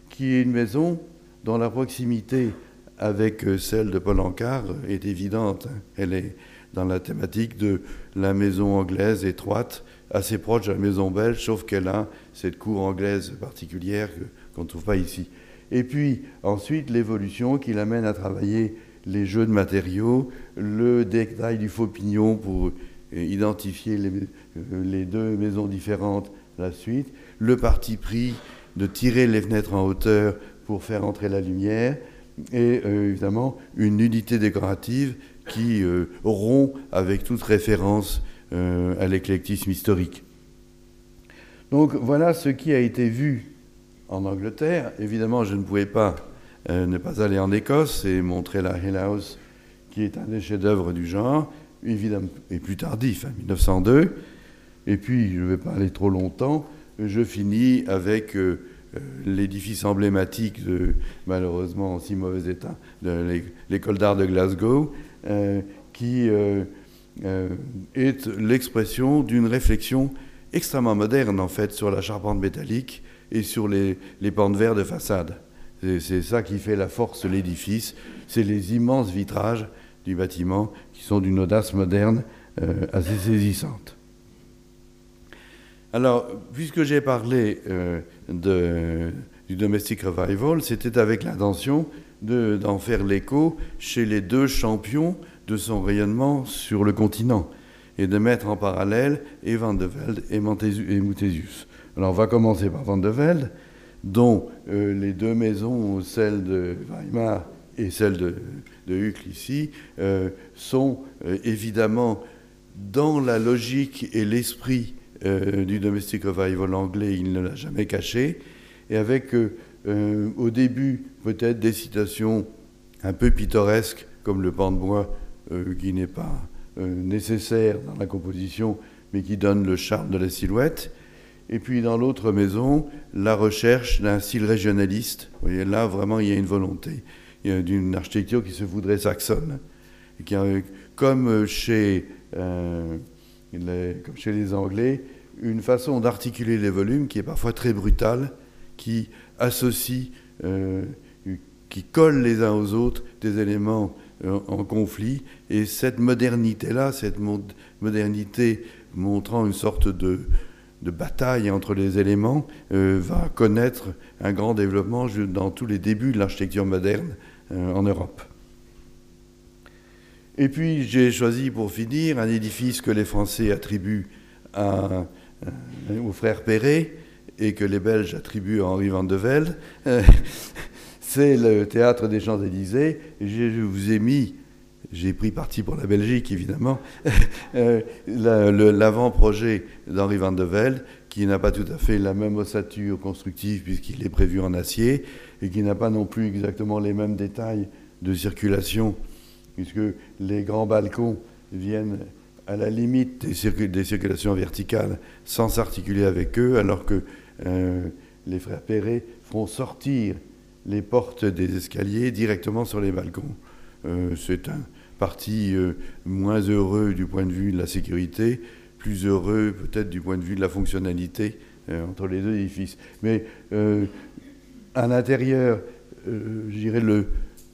qui est une maison dont la proximité avec celle de Paul Ancard est évidente. Elle est dans la thématique de la maison anglaise étroite, assez proche de la maison belge, sauf qu'elle a cette cour anglaise particulière qu'on ne trouve pas ici. Et puis ensuite l'évolution qui l'amène à travailler les jeux de matériaux, le détail du faux pignon pour identifier les, deux maisons différentes, la suite, le parti pris de tirer les fenêtres en hauteur pour faire entrer la lumière, et euh, évidemment une unité décorative qui euh, rompt avec toute référence euh, à l'éclectisme historique. Donc voilà ce qui a été vu en Angleterre. Évidemment, je ne pouvais pas ne pas aller en Écosse et montrer la Hill House, qui est un des chefs-d'œuvre du genre, évidemment, et plus tardif, 1902. Hein, et puis, je ne vais pas aller trop longtemps, je finis avec euh, euh, l'édifice emblématique, de, malheureusement en si mauvais état, de l'école d'art de Glasgow, euh, qui est l'expression d'une réflexion extrêmement moderne, en fait, sur la charpente métallique et sur les, les pentes verts de façade. C'est ça qui fait la force de l'édifice, c'est les immenses vitrages du bâtiment qui sont d'une audace moderne euh, assez saisissante. Alors, puisque j'ai parlé euh, du Domestic Revival, c'était avec l'intention d'en faire l'écho chez les deux champions de son rayonnement sur le continent et de mettre en parallèle et Van de Velde et, Muthesius. Alors, on va commencer par Van de Velde, dont euh, les deux maisons, celle de Weimar et celle de, de ici, euh, sont euh, évidemment dans la logique et l'esprit du domestic revival anglais, il ne l'a jamais caché, et avec au début peut-être des citations un peu pittoresques, comme le pan de bois, qui n'est pas nécessaire dans la composition, mais qui donne le charme de la silhouette. Et puis dans l'autre maison, la recherche d'un style régionaliste. Voyez, là, vraiment, il y a une volonté d'une architecture qui se voudrait saxonne, et qui comme, chez, euh, les, comme chez les Anglais, une façon d'articuler les volumes qui est parfois très brutale, qui associe, euh, qui colle les uns aux autres des éléments euh, en conflit. Et cette modernité-là, cette modernité montrant une sorte de, de bataille entre les éléments, va connaître un grand développement dans tous les débuts de l'architecture moderne euh, en Europe. Et puis j'ai choisi pour finir un édifice que les Français attribuent à, euh, au frère Perret et que les Belges attribuent à Henri Van de Velde. Euh, *laughs* c'est le théâtre des Champs-Élysées. Je vous ai mis, j'ai pris parti pour la Belgique évidemment, *laughs* l'avant-projet d'Henri Van de Velde qui n'a pas tout à fait la même ossature constructive puisqu'il est prévu en acier, et qui n'a pas non plus exactement les mêmes détails de circulation, puisque les grands balcons viennent à la limite des, des circulations verticales sans s'articuler avec eux, alors que euh, les frères Perret font sortir les portes des escaliers directement sur les balcons. Euh, c'est un parti euh, moins heureux du point de vue de la sécurité, plus heureux peut-être du point de vue de la fonctionnalité entre les deux édifices. Mais à l'intérieur, euh, je dirais, le,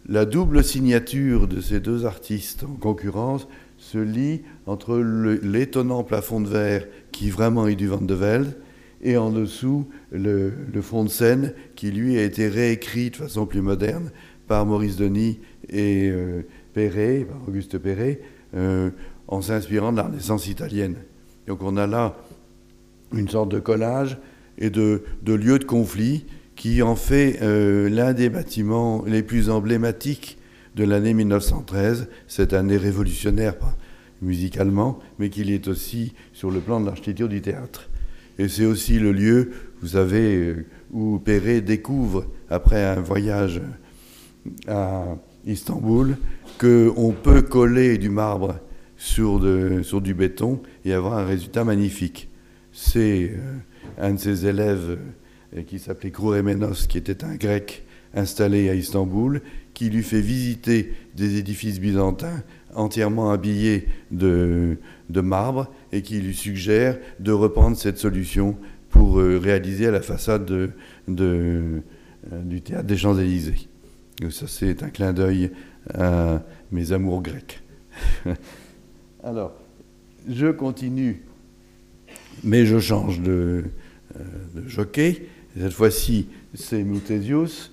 la double signature de ces deux artistes en concurrence se lie entre l'étonnant plafond de verre qui vraiment est du Van de Velde et en dessous le, fond de scène qui lui a été réécrit de façon plus moderne par Maurice Denis et euh, Perret, par Auguste Perret, euh, en s'inspirant de la Renaissance italienne. Donc on a là une sorte de collage et de, de lieu de conflit qui en fait euh, l'un des bâtiments les plus emblématiques de l'année 1913, cette année révolutionnaire musicalement, mais qu'il est aussi sur le plan de l'architecture du théâtre. Et c'est aussi le lieu, vous savez, euh, où Perret découvre, après un voyage à Istanbul, qu'on peut coller du marbre sur, du béton et avoir un résultat magnifique. C'est euh, un de ses élèves qui s'appelait Krouremenos, qui était un grec installé à Istanbul, qui lui fait visiter des édifices byzantins entièrement habillés de, marbre et qui lui suggère de reprendre cette solution pour euh, réaliser la façade de, euh, du théâtre des Champs-Élysées. Ça, c'est un clin d'œil à mes amours grecs. *laughs* Alors, je continue, mais je change de, euh, jockey. Cette fois-ci, c'est Muthesius,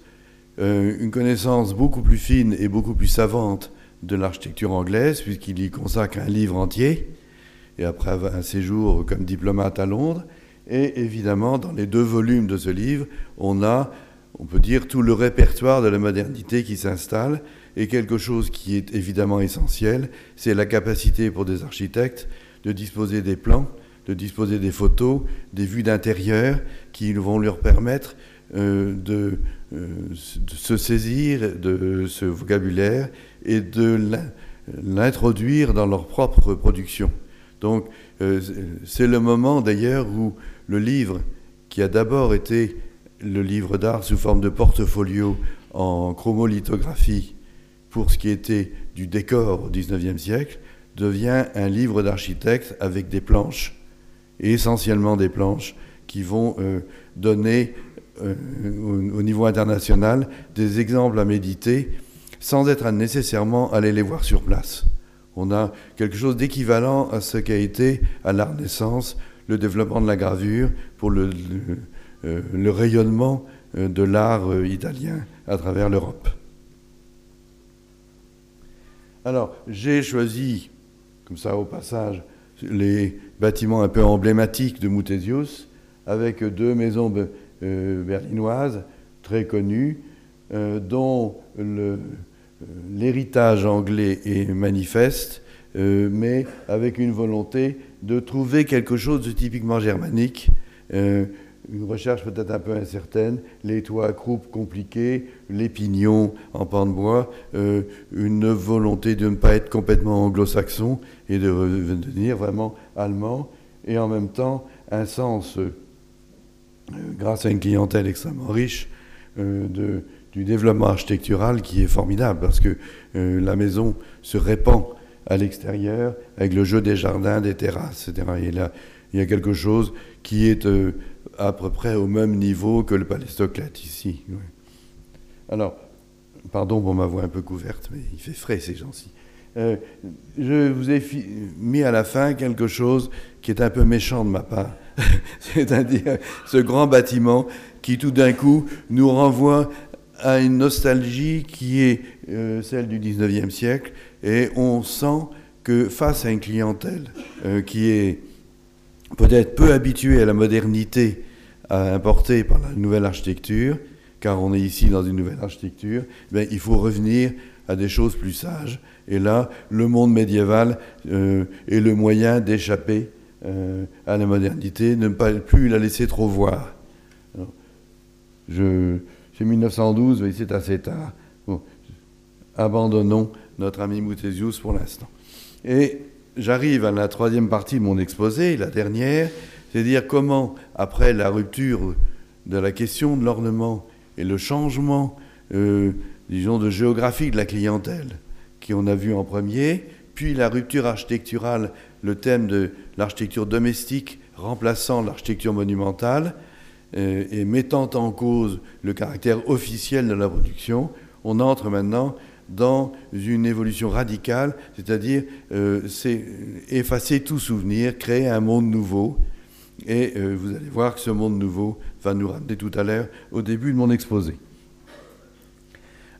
une connaissance beaucoup plus fine et beaucoup plus savante de l'architecture anglaise, puisqu'il y consacre un livre entier, et après un séjour comme diplomate à Londres. Et évidemment, dans les deux volumes de ce livre, on a, on peut dire, tout le répertoire de la modernité qui s'installe, et quelque chose qui est évidemment essentiel, c'est la capacité pour des architectes de disposer des plans, de disposer des photos, des vues d'intérieur qui vont leur permettre euh, de, euh, de, se saisir de ce vocabulaire et de l'introduire dans leur propre production. Donc euh, c'est le moment d'ailleurs où le livre, qui a d'abord été le livre d'art sous forme de portfolio en chromolithographie pour ce qui était du décor au XIXe siècle, devient un livre d'architecte avec des planches, essentiellement des planches qui vont euh, donner euh, au, niveau international des exemples à méditer sans être nécessairement aller les voir sur place. On a quelque chose d'équivalent à ce qu'a été à la Renaissance le développement de la gravure pour le, euh, rayonnement euh, de l'art euh, italien à travers l'Europe. Alors, j'ai choisi, comme ça au passage, les bâtiments un peu emblématiques de Muthesius, avec deux maisons berlinoises très connues, dont le, l'héritage anglais est manifeste, mais avec une volonté de trouver quelque chose de typiquement germanique. Euh, une recherche peut-être un peu incertaine, les toits à croupe compliqués, les pignons en pan de bois, euh, une volonté de ne pas être complètement anglo-saxon et de devenir vraiment allemand, et en même temps un sens, grâce à une clientèle extrêmement riche, de, du développement architectural qui est formidable parce que euh, la maison se répand à l'extérieur avec le jeu des jardins, des terrasses, etc. Et là, il y a quelque chose qui est euh, à peu près au même niveau que le palais Stocklett ici. Alors, pardon pour ma voix un peu couverte, mais il fait frais ces gens-ci. Euh, je vous ai mis à la fin quelque chose qui est un peu méchant de ma part, *laughs* c'est-à-dire ce grand bâtiment qui tout d'un coup nous renvoie à une nostalgie qui est euh, celle du 19e siècle et on sent que face à une clientèle euh, qui est peut-être peu habituée à la modernité importée par la nouvelle architecture, car on est ici dans une nouvelle architecture, ben, il faut revenir à des choses plus sages. Et là, le monde médiéval euh, est le moyen d'échapper à la modernité, ne pas plus la laisser trop voir. je, c'est 1912, mais c'est assez tard. abandonnons notre ami Muthesius pour l'instant. Et j'arrive à la troisième partie de mon exposé, la dernière, c'est-à-dire comment, après la rupture de la question de l'ornement et le changement, euh, disons, de géographie de la clientèle, qu'on a vu en premier, puis la rupture architecturale, le thème de l'architecture domestique remplaçant l'architecture monumentale, euh, et mettant en cause le caractère officiel de la production, on entre maintenant dans une évolution radicale, c'est-à-dire euh, effacer tout souvenir, créer un monde nouveau. Et euh, vous allez voir que ce monde nouveau va nous ramener tout à l'heure au début de mon exposé.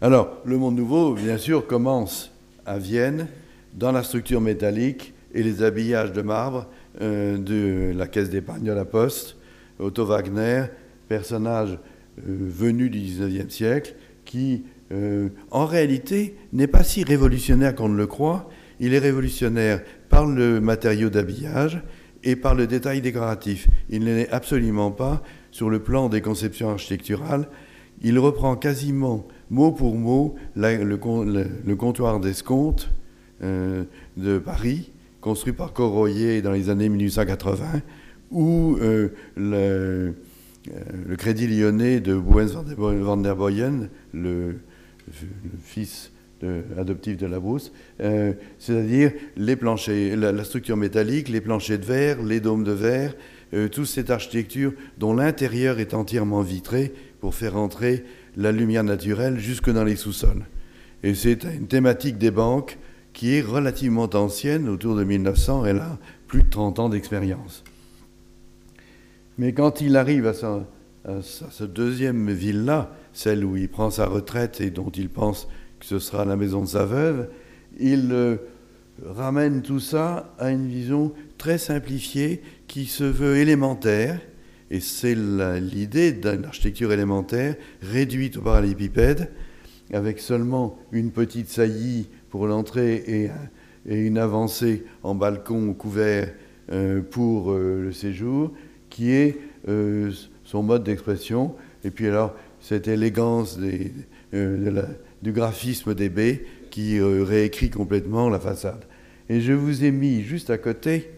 Alors, le monde nouveau, bien sûr, commence à Vienne, dans la structure métallique et les habillages de marbre de la caisse d'épargne de la Poste, Otto Wagner, personnage euh, venu du XIXe siècle, qui euh, en réalité n'est pas si révolutionnaire qu'on le croit. Il est révolutionnaire par le matériau d'habillage et par le détail décoratif. Il n'est absolument pas sur le plan des conceptions architecturales. Il reprend quasiment mot pour mot le, comptoir d'escompte euh, de Paris, construit par Corroyer dans les années 1880, ou euh, le, euh, le, Crédit Lyonnais de Bouens van der Boyen, le, le fils adoptif de la brousse, c'est-à-dire les planchers, la, structure métallique, les planchers de verre, les dômes de verre, toute cette architecture dont l'intérieur est entièrement vitré pour faire entrer la lumière naturelle jusque dans les sous-sols. Et c'est une thématique des banques qui est relativement ancienne, autour de 1900, elle a plus de 30 ans d'expérience. Mais quand il arrive à, sa, deuxième ville-là, celle où il prend sa retraite et dont il pense que ce sera la maison de sa veuve, il euh, ramène tout ça à une vision très simplifiée qui se veut élémentaire, et c'est l'idée d'une architecture élémentaire réduite au parallélépipède, avec seulement une petite saillie pour l'entrée et, une avancée en balcon couvert euh, pour euh, le séjour, qui est son mode d'expression. Et puis alors, cette élégance du graphisme des baies qui réécrit complètement la façade. Et je vous ai mis juste à côté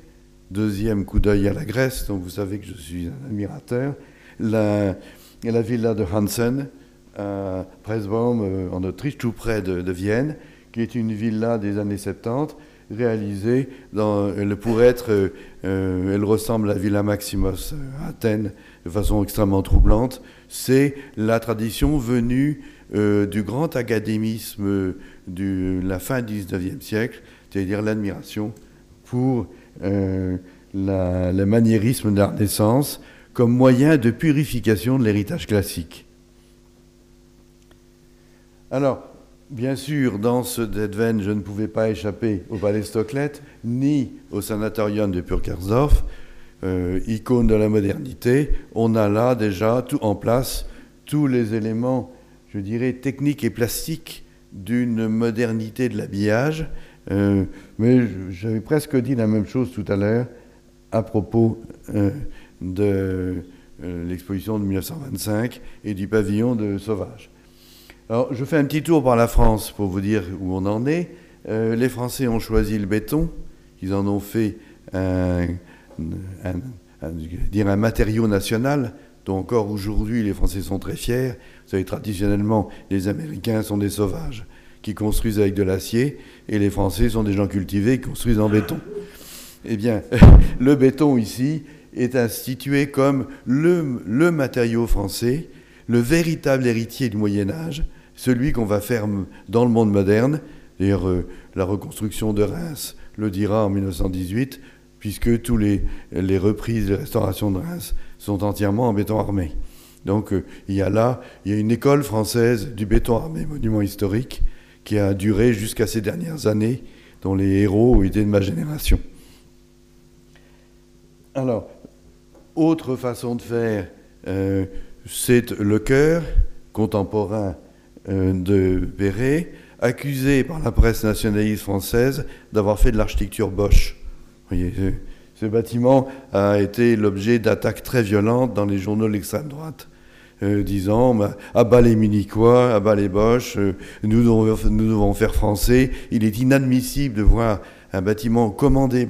Deuxième coup d'œil à la Grèce, dont vous savez que je suis un admirateur. La, la villa de Hansen, à Presbaum, euh, en Autriche, tout près de, Vienne, qui est une villa des années 70, réalisée dans, elle pourrait être, euh, elle ressemble à la Villa Maximos à Athènes de façon extrêmement troublante. C'est la tradition venue euh, du grand académisme de la fin du 19e siècle, c'est-à-dire l'admiration pour euh, le maniérisme de la Renaissance comme moyen de purification de l'héritage classique. Alors, bien sûr, dans ce Deadven, je ne pouvais pas échapper au Palais Stocklet, ni au sanatorium de Purkersdorf, euh, icône de la modernité. On a là déjà tout en place tous les éléments, je dirais, techniques et plastiques d'une modernité de l'habillage euh, mais j'avais presque dit la même chose tout à l'heure à propos euh, de euh, l'exposition de 1925 et du pavillon de Sauvage. Alors, je fais un petit tour par la France pour vous dire où on en est. les Français ont choisi le béton. Ils en ont fait dire un matériau national encore aujourd'hui les Français sont très fiers. Vous savez, traditionnellement, les Américains sont des sauvages qui construisent avec de l'acier, et les Français sont des gens cultivés qui construisent en béton. Eh bien, *laughs* le béton ici est institué comme le, matériau français, le véritable héritier du Moyen Âge, celui qu'on va faire dans le monde moderne. D'ailleurs, euh, la reconstruction de Reims le dira en 1918, puisque tous les, les reprises de restauration de Reims sont entièrement en béton armé. Donc euh, il y a là, il y a une école française du béton armé, monument historique, qui a duré jusqu'à ces dernières années, dont les héros étaient de ma génération. Alors, autre façon de faire, euh, c'est le cœur contemporain euh, de Perret, accusé par la presse nationaliste française d'avoir fait de l'architecture Bosch. voyez, ce bâtiment a été l'objet d'attaques très violentes dans les journaux de l'extrême droite. Euh, disant bah, les Munichois, à bas les Boches, euh, nous, devons, nous, devons, faire français. Il est inadmissible de voir un bâtiment commandé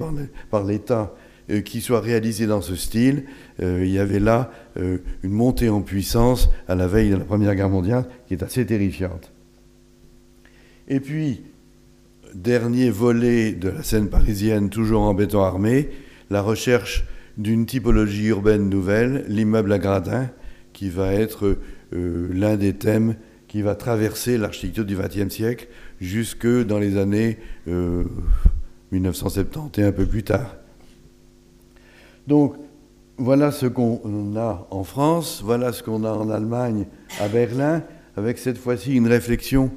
par l'État euh, qui soit réalisé dans ce style. il y avait là une montée en puissance à la veille de la Première Guerre mondiale qui est assez terrifiante. Et puis, dernier volet de la scène parisienne, toujours en béton armé, la recherche d'une typologie urbaine nouvelle, l'immeuble à gradins, qui va être euh, l'un des thèmes qui va traverser l'architecture du XXe siècle jusque dans les années 1970 euh, et un peu plus tard. Donc, voilà ce qu'on a en France, voilà ce qu'on a en Allemagne, à Berlin, avec cette fois-ci une réflexion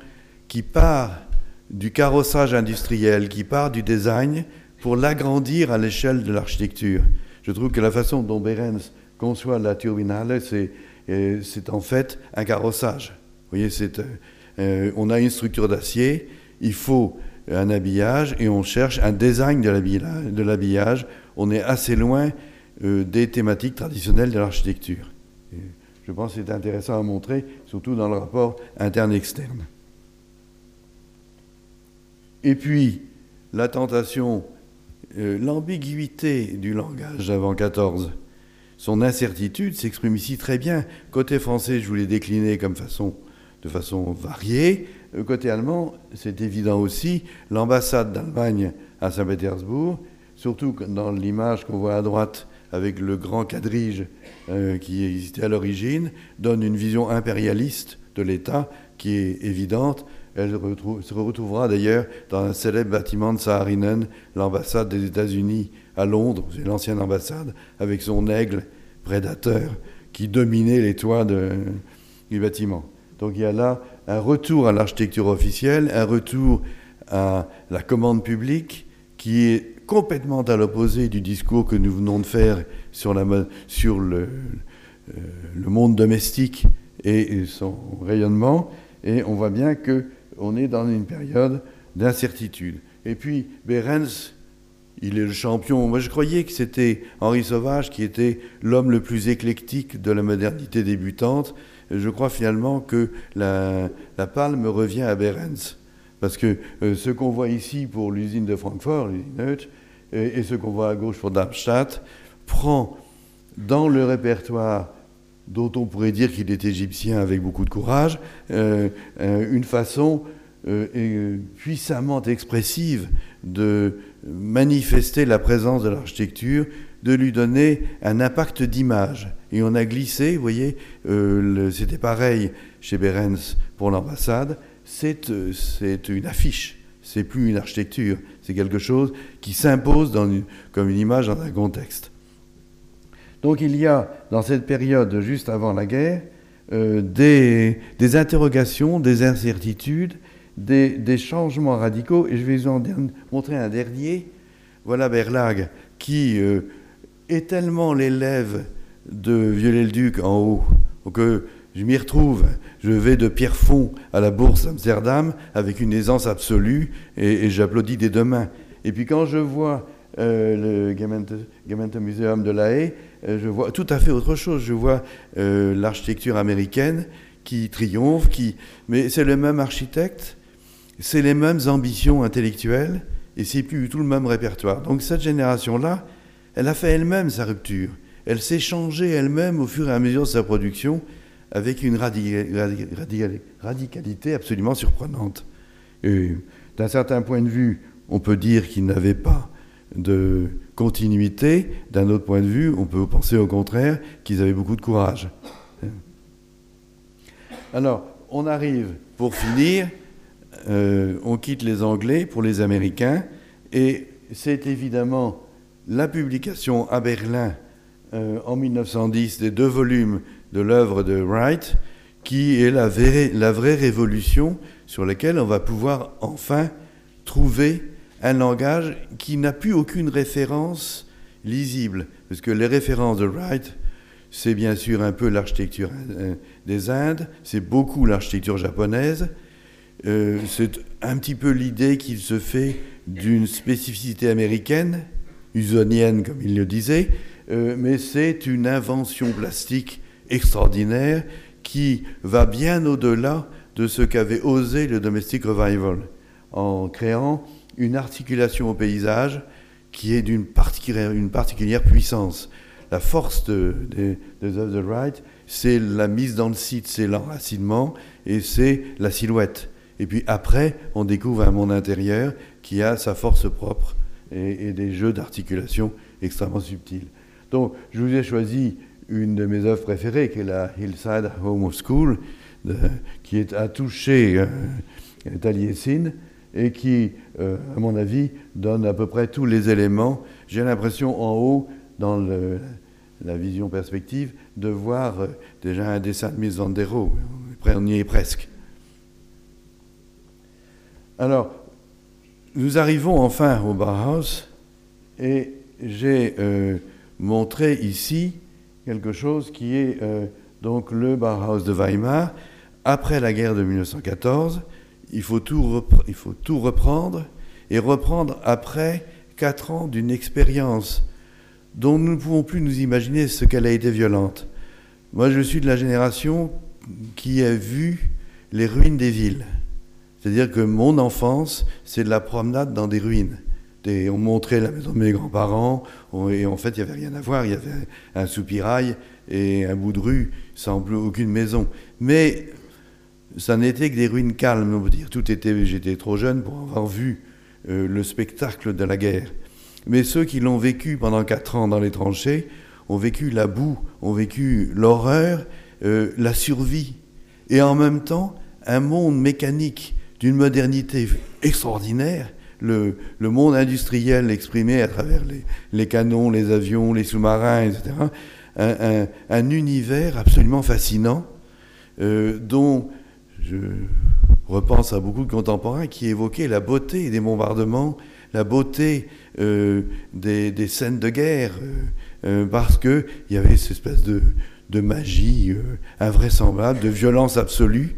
qui part du carrossage industriel, qui part du design, pour l'agrandir à l'échelle de l'architecture. Je trouve que la façon dont Behrens conçoit la turbinale, c'est c'est en fait un carrossage. Vous voyez, euh, on a une structure d'acier, il faut un habillage et on cherche un design de l'habillage. On est assez loin euh, des thématiques traditionnelles de l'architecture. Je pense que c'est intéressant à montrer, surtout dans le rapport interne-externe. Et puis, la tentation, euh, l'ambiguïté du langage avant 14 son incertitude s'exprime ici très bien. Côté français, je vous l'ai décliné comme façon de façon variée. Côté allemand, c'est évident aussi, l'ambassade d'Allemagne à Saint-Pétersbourg, surtout dans l'image qu'on voit à droite avec le grand quadrige euh, qui existait à l'origine, donne une vision impérialiste de l'État qui est évidente. Elle se retrouvera d'ailleurs dans un célèbre bâtiment de Saarinen, l'ambassade des États-Unis à Londres, l'ancienne ambassade, avec son aigle prédateur qui dominait les toits du bâtiment. Donc il y a là un retour à l'architecture officielle, un retour à la commande publique qui est complètement à l'opposé du discours que nous venons de faire sur, le, euh, le, monde domestique et son rayonnement. Et on voit bien qu'on est dans une période d'incertitude. Et puis, Behrens, il est le champion. Moi, je croyais que c'était Henri Sauvage qui était l'homme le plus éclectique de la modernité débutante. Je crois finalement que la, palme revient à Behrens. Parce que euh, ce qu'on voit ici pour l'usine de Francfort, l'usine et, et, ce qu'on voit à gauche pour Darmstadt, prend dans le répertoire dont on pourrait dire qu'il est égyptien avec beaucoup de courage, euh, euh, une façon euh, puissamment expressive de manifester la présence de l'architecture, de lui donner un impact d'image. Et on a glissé, vous voyez, c'était pareil chez Berens pour l'ambassade, c'est une affiche, c'est plus une architecture, c'est quelque chose qui s'impose comme une image dans un contexte. Donc il y a dans cette période juste avant la guerre euh, des, interrogations, des incertitudes, des, changements radicaux. Et je vais vous en montrer un dernier. Voilà Berlag qui euh, est tellement l'élève de Viollet-le-Duc en haut que je m'y retrouve. Je vais de Pierrefonds à la bourse d'Amsterdam avec une aisance absolue et, j'applaudis des deux mains. Et puis quand je vois euh, le Gemeente de La Haye, je vois tout à fait autre chose. Je vois euh, l'architecture américaine qui triomphe, qui... mais c'est le même architecte, c'est les mêmes ambitions intellectuelles, et c'est plus du tout le même répertoire. Donc cette génération-là, elle a fait elle-même sa rupture. Elle s'est changée elle-même au fur et à mesure de sa production, avec une radicalité absolument surprenante. D'un certain point de vue, on peut dire qu'il n'avait pas de continuité. D'un autre point de vue, on peut penser au contraire qu'ils avaient beaucoup de courage. Alors, on arrive, pour finir, euh, on quitte les Anglais pour les Américains, et c'est évidemment la publication à Berlin euh, en 1910 des deux volumes de l'œuvre de Wright qui est la la vraie révolution sur laquelle on va pouvoir enfin trouver un langage qui n'a plus aucune référence lisible, parce que les références de Wright, c'est bien sûr un peu l'architecture euh, des Indes, c'est beaucoup l'architecture japonaise, euh, c'est un petit peu l'idée qu'il se fait d'une spécificité américaine, usonienne comme il le disait, euh, mais c'est une invention plastique extraordinaire qui va bien au-delà de ce qu'avait osé le Domestic Revival en créant une articulation au paysage qui est d'une particulière, puissance. La force des œuvres de Wright, c'est la mise dans le site, c'est l'enracinement et c'est la silhouette. Et puis après, on découvre un monde intérieur qui a sa force propre et, et des jeux d'articulation extrêmement subtils. Donc, je vous ai choisi une de mes œuvres préférées, qui est la Hillside Home of School, qui est à toucher euh, Taliesin et qui, euh, à mon avis, donne à peu près tous les éléments. J'ai l'impression en haut, dans la vision perspective, de voir euh, déjà un dessin de Miss Zandero. On y est presque. Alors, nous arrivons enfin au Bauhaus et j'ai euh, montré ici quelque chose qui est donc le Bauhaus de Weimar après la guerre de 1914 il faut tout, il faut tout reprendre et reprendre après quatre ans d'une expérience dont nous ne pouvons plus nous imaginer ce qu'elle a été violente. Moi, je suis de la génération qui a vu les ruines des villes. C'est-à-dire que mon enfance, c'est de la promenade dans des ruines. on montrait la maison de mes grands-parents, et en fait, il n'y avait rien à voir. Il y avait un soupirail et un bout de rue sans aucune maison. Mais ça n'était que des ruines calmes, on peut dire. Tout était, j'étais trop jeune pour avoir vu euh, le spectacle de la guerre. Mais ceux qui l'ont vécu pendant quatre ans dans les tranchées ont vécu la boue, ont vécu l'horreur, euh, la survie, et en même temps un monde mécanique d'une modernité extraordinaire, le, monde industriel exprimé à travers les, canons, les avions, les sous-marins, etc. Un, univers absolument fascinant euh, dont je repense à beaucoup de contemporains qui évoquaient la beauté des bombardements, la beauté euh, des, scènes de guerre, euh, parce qu'il y avait cette espèce de, magie invraisemblable, de violence absolue,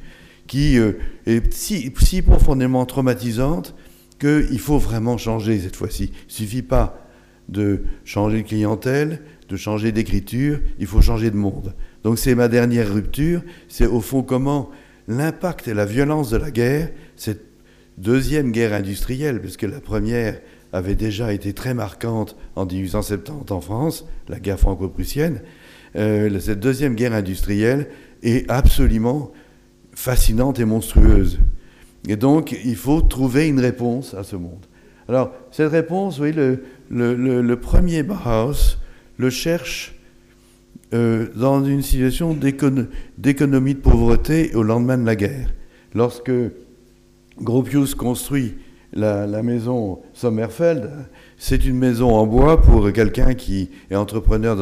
qui est si, si profondément traumatisante qu'il faut vraiment changer cette fois-ci. Il ne suffit pas de changer de clientèle, de changer d'écriture, il faut changer de monde. Donc c'est ma dernière rupture, c'est au fond comment l'impact et la violence de la guerre, cette deuxième guerre industrielle, puisque la première avait déjà été très marquante en 1870 en France, la guerre franco-prussienne, euh, cette deuxième guerre industrielle est absolument fascinante et monstrueuse. Et donc, il faut trouver une réponse à ce monde. Alors, cette réponse, oui, le, le, premier Bauhaus le cherche euh, dans une situation d'économie de pauvreté au lendemain de la guerre. Lorsque Gropius construit la, maison Sommerfeld, c'est une maison en bois pour quelqu'un qui est entrepreneur,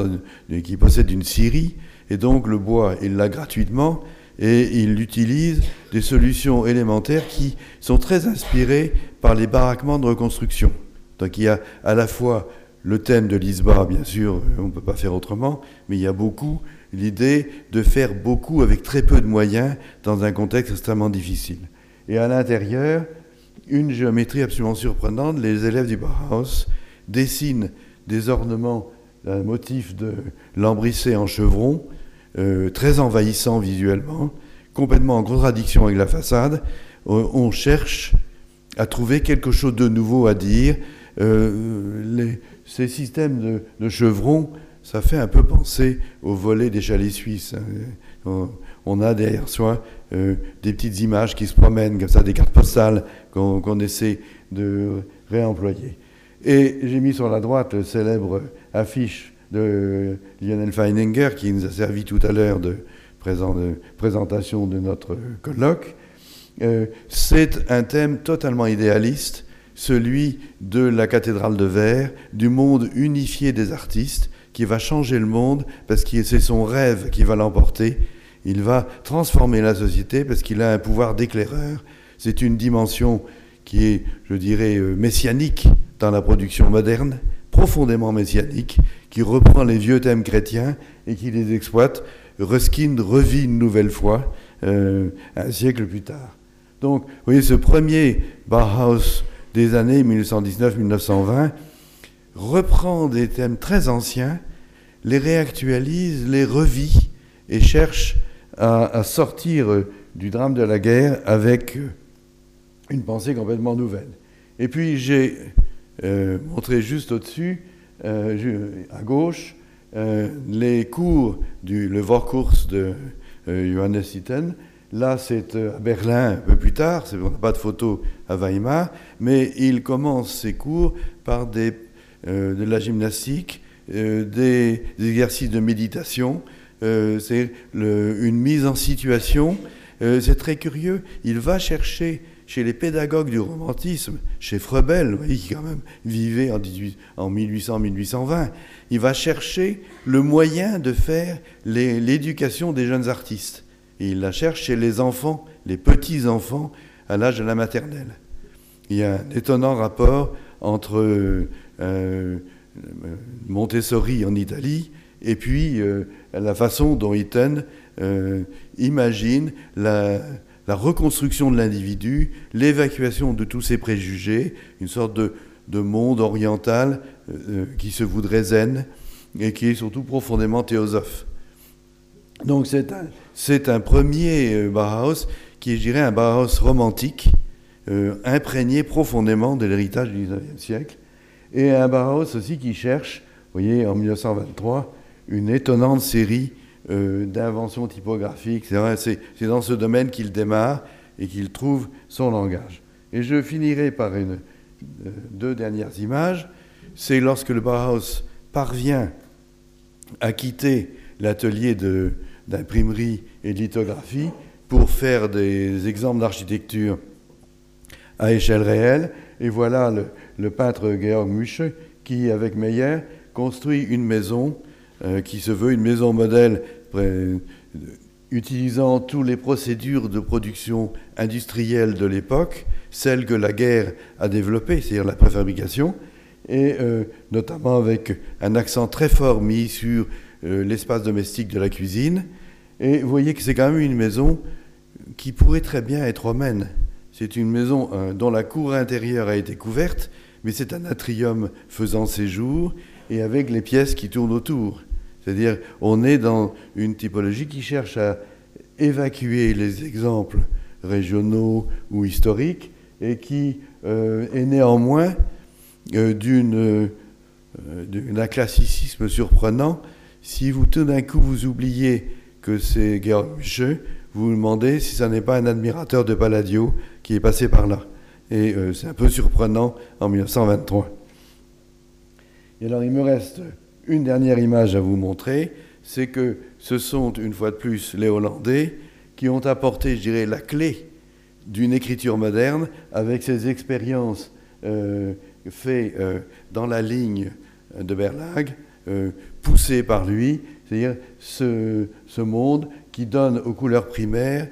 qui possède une scierie, et donc le bois, il l'a gratuitement, et il utilise des solutions élémentaires qui sont très inspirées par les baraquements de reconstruction. Donc il y a à la fois le thème de l'ISBA, bien sûr, on ne peut pas faire autrement, mais il y a beaucoup l'idée de faire beaucoup avec très peu de moyens dans un contexte extrêmement difficile. Et à l'intérieur, une géométrie absolument surprenante, les élèves du Bauhaus dessinent des ornements, un motif de lambrissé en chevron, euh, très envahissant visuellement, complètement en contradiction avec la façade. On, cherche à trouver quelque chose de nouveau à dire. Euh, ces systèmes de, chevrons, ça fait un peu penser au volet des chalets suisses. Hein. On, a derrière soi euh, des petites images qui se promènent, comme ça, des cartes postales qu'on essaie de réemployer. Et j'ai mis sur la droite le célèbre affiche de Lionel Feininger, qui nous a servi tout à l'heure de, présentation de notre colloque. Euh, c'est un thème totalement idéaliste, celui de la cathédrale de verre, du monde unifié des artistes, qui va changer le monde parce que c'est son rêve qui va l'emporter. Il va transformer la société parce qu'il a un pouvoir d'éclaireur. C'est une dimension qui est, je dirais, euh, messianique dans la production moderne, profondément messianique, qui reprend les vieux thèmes chrétiens et qui les exploite. Ruskin revit une nouvelle fois euh, un siècle plus tard. Donc, vous voyez, ce premier Bauhaus des années 1919-1920 reprend des thèmes très anciens, les réactualise, les revit et cherche à, sortir du drame de la guerre avec une pensée complètement nouvelle. Et puis j'ai euh, montré juste au-dessus euh, à gauche, euh, les cours du le Vorkurs de euh, Johannes Itten. Là, c'est à Berlin un peu plus tard, on n'a pas de photo à Weimar, mais il commence ses cours par des, de la gymnastique, des, exercices de méditation, c'est une mise en situation. c'est très curieux. Il va chercher chez les pédagogues du romantisme, chez Frebel, qui quand même vivait en, en 1800-1820, il va chercher le moyen de faire l'éducation des jeunes artistes. Et il la cherche chez les enfants, les petits-enfants, à l'âge de la maternelle. Il y a un étonnant rapport entre euh, Montessori en Italie et puis euh, la façon dont Itten euh, imagine la reconstruction de l'individu, l'évacuation de tous ses préjugés, une sorte de, monde oriental euh, euh, qui se voudrait zen et qui est surtout profondément théosophe. Donc c'est un, premier euh, Bauhaus qui est, je dirais, un Bauhaus romantique, imprégné profondément de l'héritage du XIXe siècle, et un Bauhaus aussi qui cherche, vous voyez, en 1923, une étonnante série euh, d'invention typographique. C'est dans ce domaine qu'il démarre et qu'il trouve son langage. Et je finirai par une, euh, deux dernières images. C'est lorsque le Bauhaus parvient à quitter l'atelier d'imprimerie et de lithographie pour faire des exemples d'architecture à échelle réelle. Et voilà le, peintre Georg Muche qui, avec Meyer, construit une maison euh, qui se veut une maison modèle utilisant toutes les procédures de production industrielle de l'époque, celles que la guerre a développées, c'est-à-dire la préfabrication, et euh, notamment avec un accent très fort mis sur l'espace domestique de la cuisine. Et vous voyez que c'est quand même une maison qui pourrait très bien être romaine. C'est une maison euh, dont la cour intérieure a été couverte, mais c'est un atrium faisant séjour et avec les pièces qui tournent autour. C'est-à-dire, on est dans une typologie qui cherche à évacuer les exemples régionaux ou historiques et qui euh, est néanmoins euh, d'une, d'un classicisme surprenant. Si vous tout d'un coup vous oubliez que c'est Georg vous vous demandez si ça n'est pas un admirateur de Palladio qui est passé par là. Et euh, c'est un peu surprenant en 1923. Et alors il me reste une dernière image à vous montrer, c'est que ce sont une fois de plus les Hollandais qui ont apporté, je dirais, la clé d'une écriture moderne avec ces expériences euh, faites euh, dans la ligne de Berlag, poussées par lui, c'est-à-dire ce, ce monde qui donne aux couleurs primaires,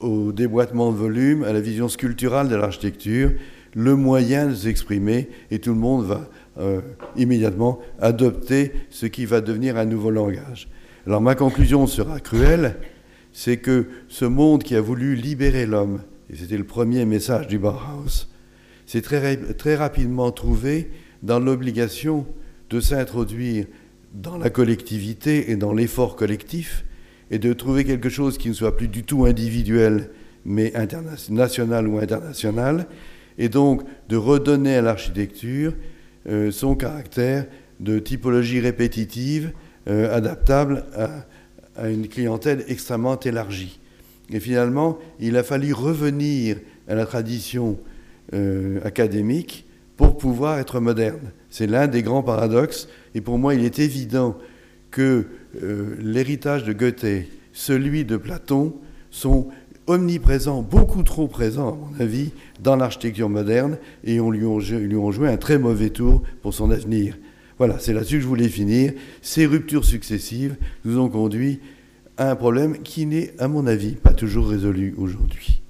au déboîtement de volume, à la vision sculpturale de l'architecture, le moyen de s'exprimer et tout le monde va euh, immédiatement adopter ce qui va devenir un nouveau langage. Alors ma conclusion sera cruelle, c'est que ce monde qui a voulu libérer l'homme, et c'était le premier message du Bauhaus, s'est très, très rapidement trouvé dans l'obligation de s'introduire dans la collectivité et dans l'effort collectif, et de trouver quelque chose qui ne soit plus du tout individuel, mais national ou international, et donc de redonner à l'architecture euh, son caractère de typologie répétitive, euh, adaptable à, une clientèle extrêmement élargie. Et finalement, il a fallu revenir à la tradition euh, académique pour pouvoir être moderne. C'est l'un des grands paradoxes, et pour moi, il est évident que euh, l'héritage de Goethe, celui de Platon, sont omniprésents, beaucoup trop présents, à mon avis, dans l'architecture moderne, et on lui, ont, lui ont joué un très mauvais tour pour son avenir. Voilà, c'est là-dessus que je voulais finir. Ces ruptures successives nous ont conduit à un problème qui n'est, à mon avis, pas toujours résolu aujourd'hui.